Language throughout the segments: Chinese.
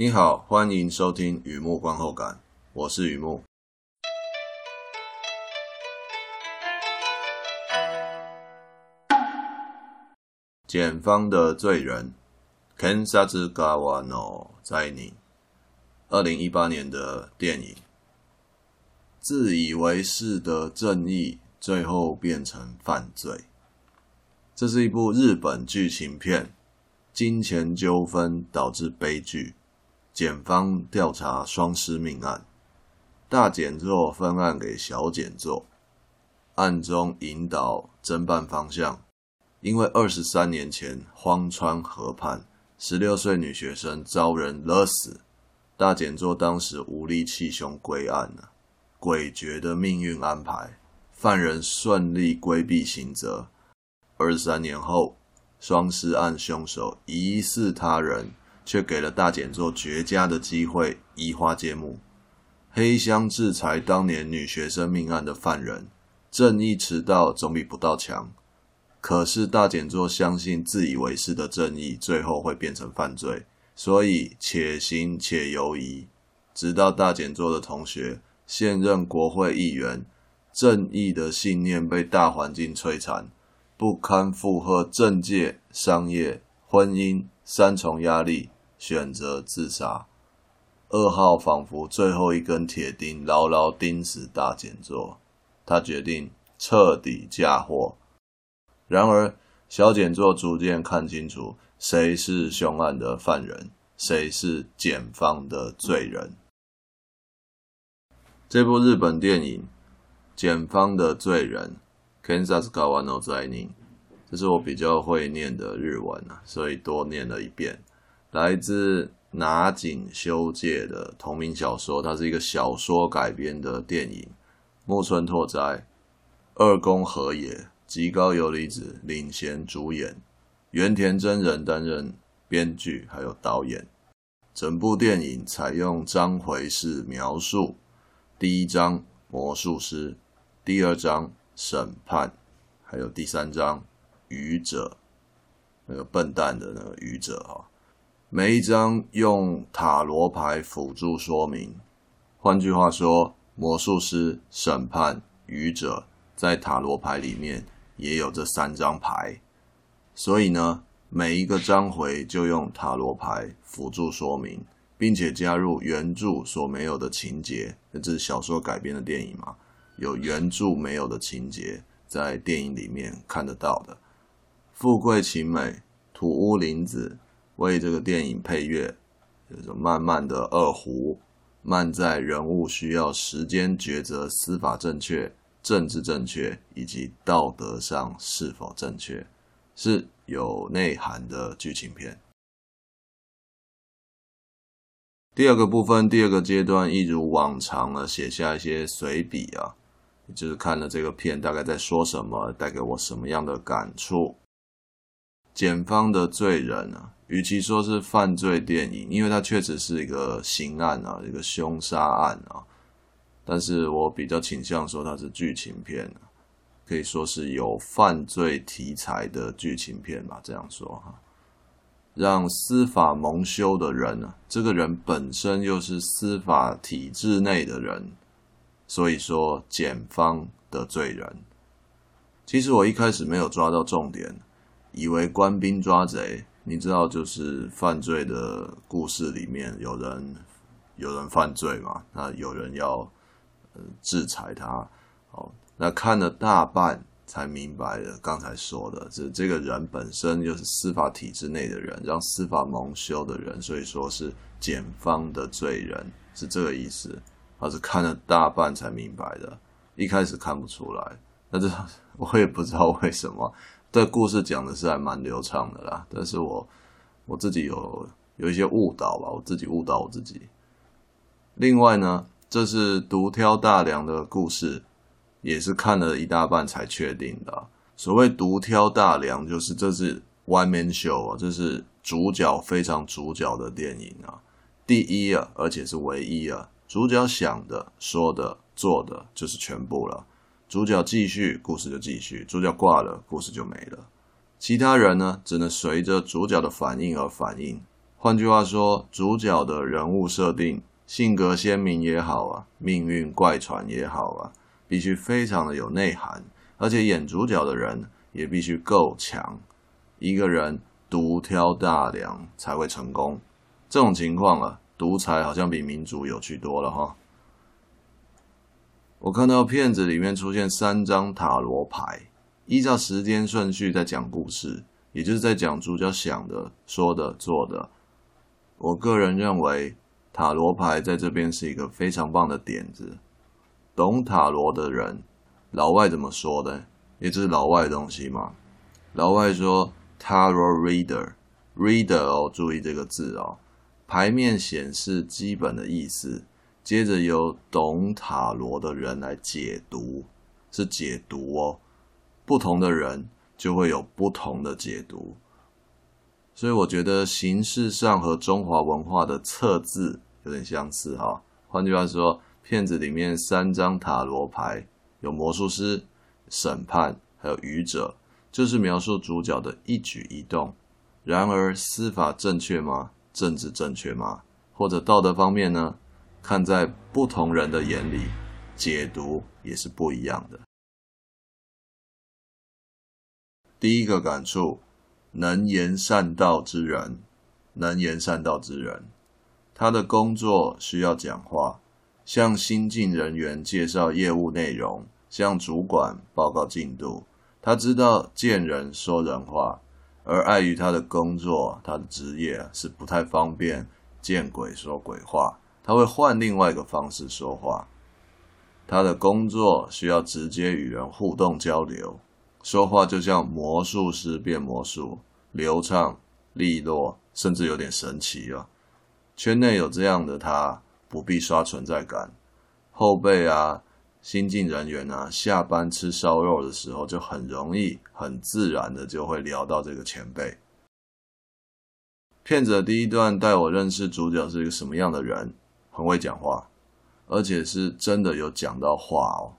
你好，欢迎收听雨木观后感，我是雨木。检方的罪人，Kensatsu Gawa no Zaini，二零一八年的电影，自以为是的正义，最后变成犯罪。这是一部日本剧情片，金钱纠纷导致悲剧。检方调查双尸命案，大检座分案给小检座，暗中引导侦办方向。因为二十三年前荒川河畔，十六岁女学生遭人勒死，大检座当时无力弃凶归案了。诡谲的命运安排，犯人顺利规避刑责。二十三年后，双尸案凶手疑似他人。却给了大检座绝佳的机会，移花接木，黑箱制裁当年女学生命案的犯人。正义迟到总比不到强。可是大检座相信自以为是的正义最后会变成犯罪，所以且行且犹疑。直到大检座的同学，现任国会议员，正义的信念被大环境摧残，不堪负荷政界、商业、婚姻三重压力。选择自杀，二号仿佛最后一根铁钉，牢牢钉死大检座。他决定彻底嫁祸。然而，小检座逐渐看清楚，谁是凶案的犯人，谁是检方的罪人。这部日本电影《检方的罪人》，Kensatsu Gawa no Zainin，这是我比较会念的日文啊，所以多念了一遍。来自拿井修介的同名小说，它是一个小说改编的电影。木村拓哉、二宫和也、吉高由里子领衔主演，原田真人担任编剧还有导演。整部电影采用章回式描述：第一章魔术师，第二章审判，还有第三章愚者，那个笨蛋的那个愚者哈。每一章用塔罗牌辅助说明，换句话说，魔术师、审判、愚者在塔罗牌里面也有这三张牌，所以呢，每一个章回就用塔罗牌辅助说明，并且加入原著所没有的情节。这是小说改编的电影嘛，有原著没有的情节，在电影里面看得到的。富贵晴美、土屋玲子。为这个电影配乐，就是慢慢的二胡，慢在人物需要时间抉择，司法正确、政治正确以及道德上是否正确，是有内涵的剧情片。第二个部分，第二个阶段，一如往常呢，写下一些随笔啊，就是看了这个片大概在说什么，带给我什么样的感触。检方的罪人啊。与其说是犯罪电影，因为它确实是一个刑案啊，一个凶杀案啊，但是我比较倾向说它是剧情片，可以说是有犯罪题材的剧情片吧，这样说哈。让司法蒙羞的人呢，这个人本身又是司法体制内的人，所以说检方的罪人。其实我一开始没有抓到重点，以为官兵抓贼。你知道，就是犯罪的故事里面，有人有人犯罪嘛？那有人要呃制裁他。哦，那看了大半才明白了，刚才说的，这这个人本身就是司法体制内的人，让司法蒙羞的人，所以说是检方的罪人，是这个意思。他是看了大半才明白的，一开始看不出来。那这 我也不知道为什么。这故事讲的是还蛮流畅的啦，但是我我自己有有一些误导吧，我自己误导我自己。另外呢，这是独挑大梁的故事，也是看了一大半才确定的。所谓独挑大梁，就是这是 one man show 啊，这是主角非常主角的电影啊，第一啊，而且是唯一啊，主角想的、说的、做的就是全部了。主角继续，故事就继续；主角挂了，故事就没了。其他人呢，只能随着主角的反应而反应。换句话说，主角的人物设定，性格鲜明也好啊，命运怪传也好啊，必须非常的有内涵，而且演主角的人也必须够强。一个人独挑大梁才会成功。这种情况啊，独裁好像比民主有趣多了哈。我看到片子里面出现三张塔罗牌，依照时间顺序在讲故事，也就是在讲主角想的、说的、做的。我个人认为塔罗牌在这边是一个非常棒的点子。懂塔罗的人，老外怎么说的？也就是老外的东西嘛。老外说 Tarot Reader，Reader 哦，注意这个字哦。牌面显示基本的意思。接着由懂塔罗的人来解读，是解读哦。不同的人就会有不同的解读，所以我觉得形式上和中华文化的测字有点相似哈、哦。换句话说，片子里面三张塔罗牌有魔术师、审判，还有愚者，就是描述主角的一举一动。然而，司法正确吗？政治正确吗？或者道德方面呢？看在不同人的眼里，解读也是不一样的。第一个感触，能言善道之人，能言善道之人，他的工作需要讲话，向新进人员介绍业务内容，向主管报告进度。他知道见人说人话，而碍于他的工作，他的职业是不太方便见鬼说鬼话。他会换另外一个方式说话，他的工作需要直接与人互动交流，说话就像魔术师变魔术，流畅、利落，甚至有点神奇啊！圈内有这样的他，不必刷存在感。后辈啊，新进人员啊，下班吃烧肉的时候，就很容易、很自然的就会聊到这个前辈。片子的第一段带我认识主角是一个什么样的人。很会讲话，而且是真的有讲到话哦。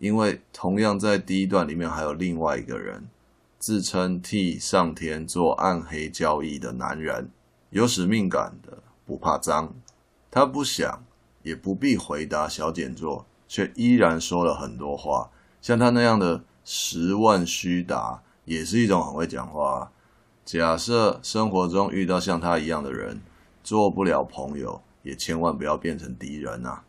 因为同样在第一段里面还有另外一个人，自称替上天做暗黑交易的男人，有使命感的，不怕脏。他不想也不必回答小简作，却依然说了很多话。像他那样的十万虚答，也是一种很会讲话。假设生活中遇到像他一样的人，做不了朋友。也千万不要变成敌人啊！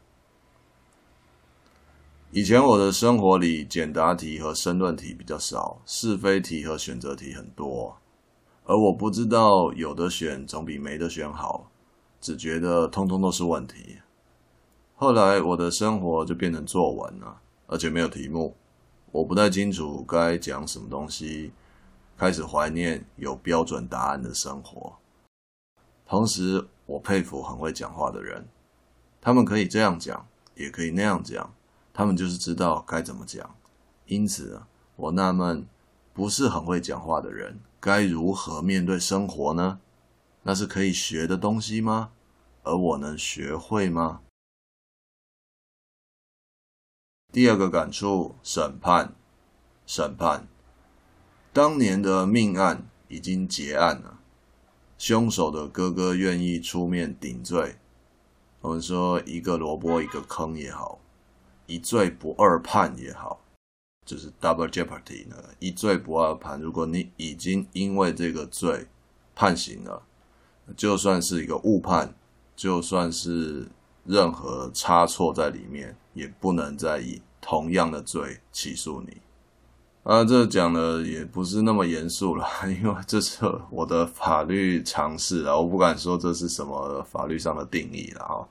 以前我的生活里，简答题和申论题比较少，是非题和选择题很多，而我不知道有的选总比没得选好，只觉得通通都是问题。后来我的生活就变成作文了，而且没有题目，我不太清楚该讲什么东西，开始怀念有标准答案的生活，同时。我佩服很会讲话的人，他们可以这样讲，也可以那样讲，他们就是知道该怎么讲。因此，我纳闷，不是很会讲话的人该如何面对生活呢？那是可以学的东西吗？而我能学会吗？第二个感触：审判，审判，当年的命案已经结案了。凶手的哥哥愿意出面顶罪，我们说一个萝卜一个坑也好，一罪不二判也好，就是 double jeopardy 呢，一罪不二判。如果你已经因为这个罪判刑了，就算是一个误判，就算是任何差错在里面，也不能再以同样的罪起诉你。啊，这讲的也不是那么严肃了，因为这是我的法律常识啊，我不敢说这是什么法律上的定义了哈。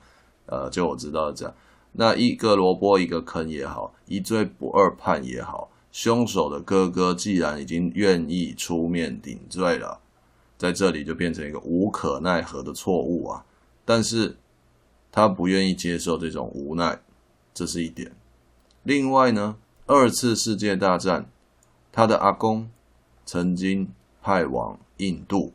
呃，就我知道这样，那一个萝卜一个坑也好，一罪不二判也好，凶手的哥哥既然已经愿意出面顶罪了，在这里就变成一个无可奈何的错误啊。但是他不愿意接受这种无奈，这是一点。另外呢，二次世界大战。他的阿公曾经派往印度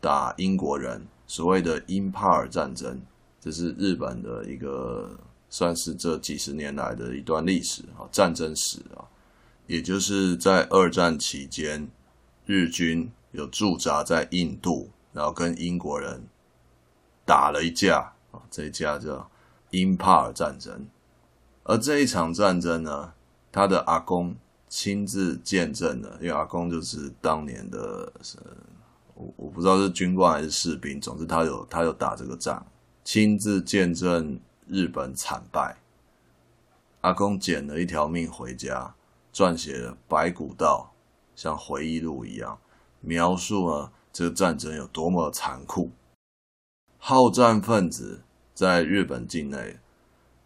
打英国人，所谓的英帕尔战争，这是日本的一个算是这几十年来的一段历史啊，战争史啊，也就是在二战期间，日军有驻扎在印度，然后跟英国人打了一架啊，这一架叫英帕尔战争。而这一场战争呢，他的阿公亲自见证了，因为阿公就是当年的，我我不知道是军官还是士兵，总之他有他有打这个仗，亲自见证日本惨败。阿公捡了一条命回家，撰写了《白骨道》，像回忆录一样，描述了这个战争有多么残酷。好战分子在日本境内，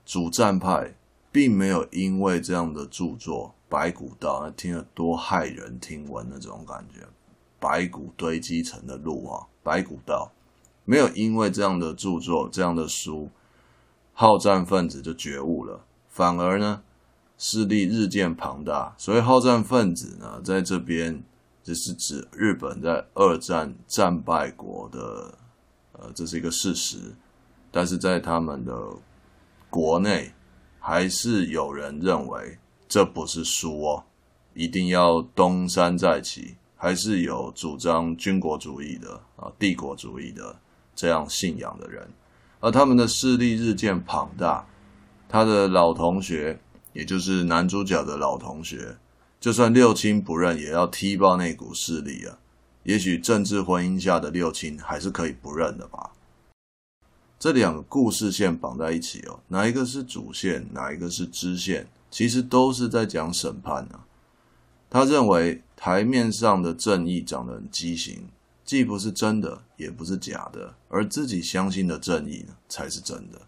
主战派。并没有因为这样的著作《白骨道》，听了多骇人听闻那种感觉，白骨堆积成的路啊，《白骨道》没有因为这样的著作、这样的书，好战分子就觉悟了，反而呢势力日渐庞大。所以好战分子呢，在这边只是指日本在二战战败国的，呃，这是一个事实，但是在他们的国内。还是有人认为这不是输哦，一定要东山再起。还是有主张军国主义的啊，帝国主义的这样信仰的人，而他们的势力日渐庞大。他的老同学，也就是男主角的老同学，就算六亲不认，也要踢爆那股势力啊。也许政治婚姻下的六亲还是可以不认的吧。这两个故事线绑在一起哦，哪一个是主线，哪一个是支线？其实都是在讲审判啊。他认为台面上的正义长得很畸形，既不是真的，也不是假的，而自己相信的正义呢，才是真的。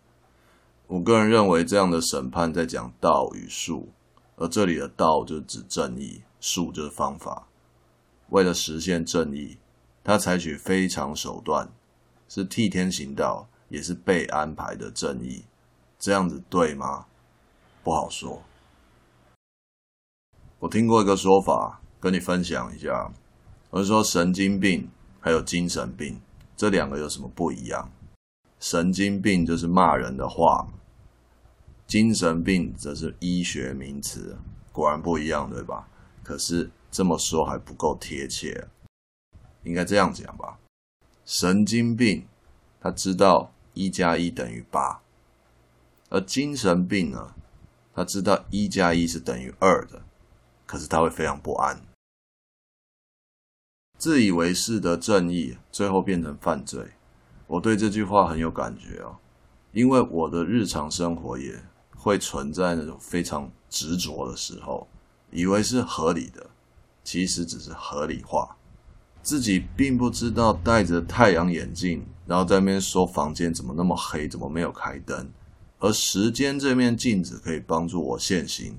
我个人认为，这样的审判在讲道与术，而这里的道就指正义，术就是方法。为了实现正义，他采取非常手段，是替天行道。也是被安排的正义，这样子对吗？不好说。我听过一个说法，跟你分享一下。我是说，神经病还有精神病这两个有什么不一样？神经病就是骂人的话，精神病则是医学名词，果然不一样，对吧？可是这么说还不够贴切，应该这样讲吧？神经病，他知道。一加一等于八，而精神病呢，他知道一加一是等于二的，可是他会非常不安，自以为是的正义最后变成犯罪。我对这句话很有感觉哦，因为我的日常生活也会存在那种非常执着的时候，以为是合理的，其实只是合理化。自己并不知道戴着太阳眼镜，然后在那边说房间怎么那么黑，怎么没有开灯？而时间这面镜子可以帮助我现形，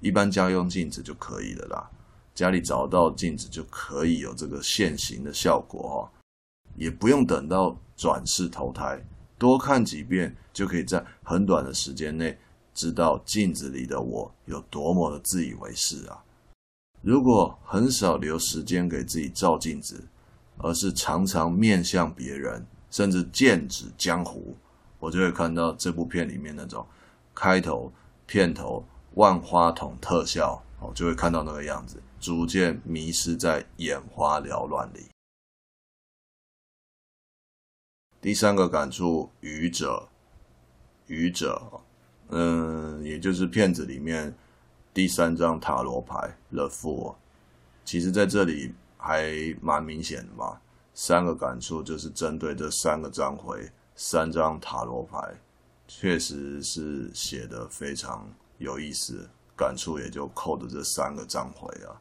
一般家用镜子就可以了啦。家里找到镜子就可以有这个现形的效果哦，也不用等到转世投胎，多看几遍就可以在很短的时间内知道镜子里的我有多么的自以为是啊。如果很少留时间给自己照镜子，而是常常面向别人，甚至剑指江湖，我就会看到这部片里面那种开头、片头万花筒特效，我就会看到那个样子，逐渐迷失在眼花缭乱里。第三个感触，愚者，愚者，嗯，也就是片子里面。第三张塔罗牌 The Fool，其实在这里还蛮明显的嘛。三个感触就是针对这三个章回，三张塔罗牌，确实是写得非常有意思，感触也就扣着这三个章回啊。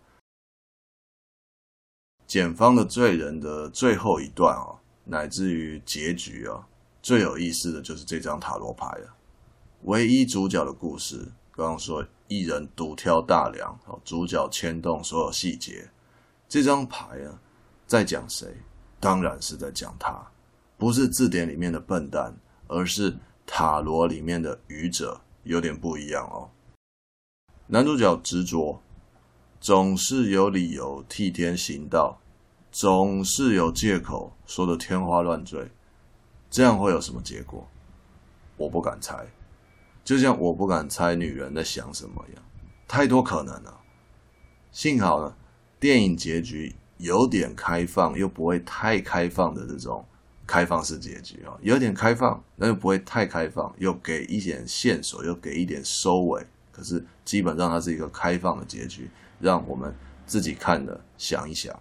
检方的罪人的最后一段啊，乃至于结局啊，最有意思的就是这张塔罗牌啊，唯一主角的故事。刚刚说一人独挑大梁，主角牵动所有细节。这张牌啊，在讲谁？当然是在讲他，不是字典里面的笨蛋，而是塔罗里面的愚者，有点不一样哦。男主角执着，总是有理由替天行道，总是有借口说的天花乱坠，这样会有什么结果？我不敢猜。就像我不敢猜女人在想什么一样，太多可能了。幸好呢，电影结局有点开放又不会太开放的这种开放式结局啊，有点开放，但又不会太开放，又给一点线索，又给一点收尾。可是基本上它是一个开放的结局，让我们自己看了想一想，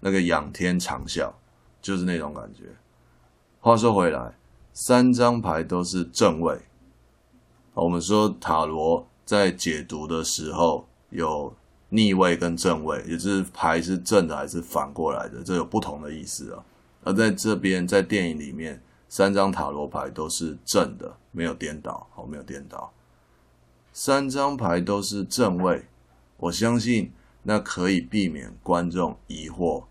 那个仰天长啸就是那种感觉。话说回来，三张牌都是正位。我们说塔罗在解读的时候有逆位跟正位，也就是牌是正的还是反过来的，这有不同的意思啊。而在这边，在电影里面，三张塔罗牌都是正的，没有颠倒，好，没有颠倒。三张牌都是正位，我相信那可以避免观众疑惑，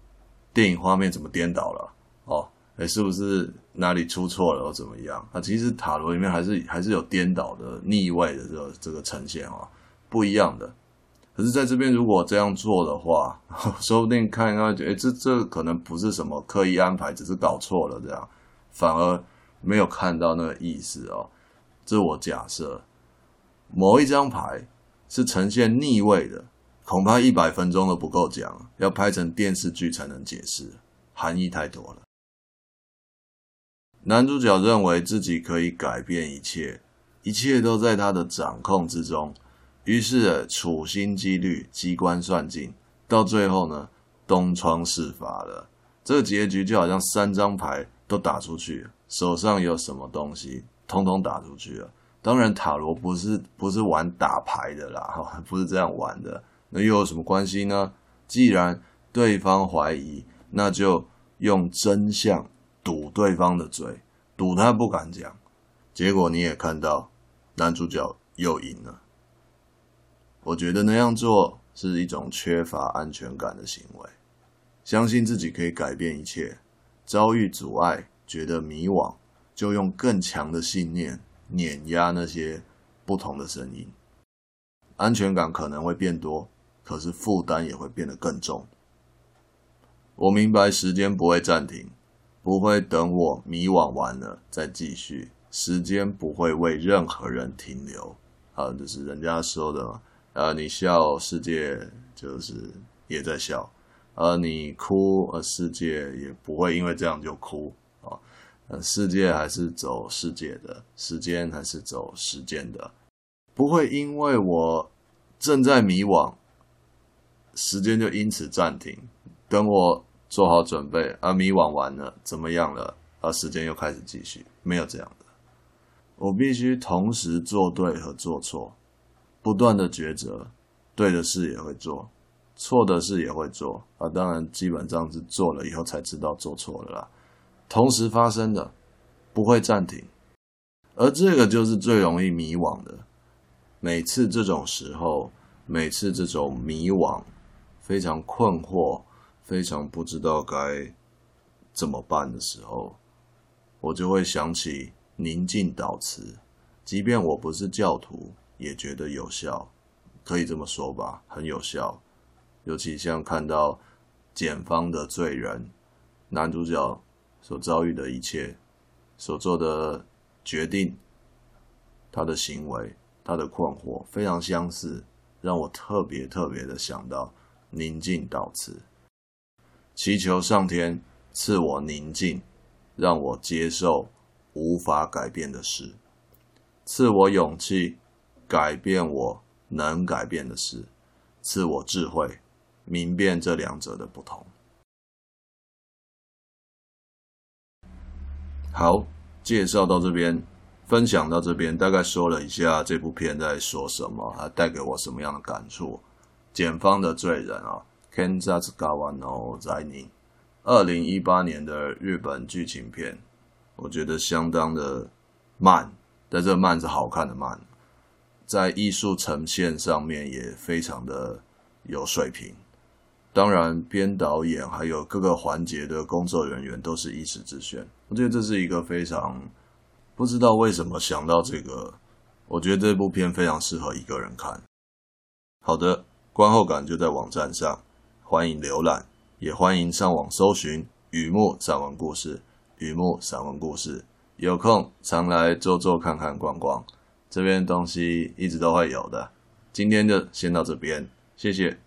电影画面怎么颠倒了？哦，诶，是不是哪里出错了，或怎么样？啊，其实塔罗里面还是还是有颠倒的逆位的这个这个呈现啊，不一样的。可是在这边如果这样做的话，说不定看一看，诶，这这可能不是什么刻意安排，只是搞错了这样，反而没有看到那个意思哦。这我假设，某一张牌是呈现逆位的，恐怕一百分钟都不够讲，要拍成电视剧才能解释，含义太多了。男主角认为自己可以改变一切，一切都在他的掌控之中，于是处心积虑、机关算尽，到最后呢，东窗事发了。这个结局就好像三张牌都打出去，手上有什么东西，通通打出去了。当然，塔罗不是不是玩打牌的啦，哈，不是这样玩的。那又有什么关系呢？既然对方怀疑，那就用真相。堵对方的嘴，堵他不敢讲，结果你也看到，男主角又赢了。我觉得那样做是一种缺乏安全感的行为，相信自己可以改变一切，遭遇阻碍觉得迷惘，就用更强的信念碾压那些不同的声音，安全感可能会变多，可是负担也会变得更重。我明白时间不会暂停。不会等我迷惘完了再继续，时间不会为任何人停留。啊，就是人家说的，呃，你笑，世界就是也在笑；而你哭，呃，世界也不会因为这样就哭。啊，呃，世界还是走世界的，时间还是走时间的，不会因为我正在迷惘，时间就因此暂停。等我。做好准备，而迷惘完了，怎么样了？而时间又开始继续，没有这样的。我必须同时做对和做错，不断的抉择，对的事也会做，错的事也会做。啊，当然，基本上是做了以后才知道做错了啦。同时发生的，不会暂停。而这个就是最容易迷惘的。每次这种时候，每次这种迷惘，非常困惑。非常不知道该怎么办的时候，我就会想起宁静祷词，即便我不是教徒，也觉得有效，可以这么说吧，很有效。尤其像看到检方的罪人，男主角所遭遇的一切，所做的决定，他的行为，他的困惑，非常相似，让我特别特别的想到宁静祷词。祈求上天赐我宁静，让我接受无法改变的事；赐我勇气，改变我能改变的事；赐我智慧，明辨这两者的不同。好，介绍到这边，分享到这边，大概说了一下这部片在说什么，还带给我什么样的感触。检方的罪人啊。，Kenzas Gawan O Zai Ni 二零一八年的日本剧情片，我觉得相当的慢，但这慢是好看的慢，在艺术呈现上面也非常的有水平。当然，编导演还有各个环节的工作人员都是一时之选。我觉得这是一个非常不知道为什么想到这个，我觉得这部片非常适合一个人看。好的，观后感就在网站上。欢迎浏览，也欢迎上网搜寻“雨幕散文故事”。雨幕散文故事，有空常来坐坐看看逛逛，这边东西一直都会有的。今天就先到这边，谢谢。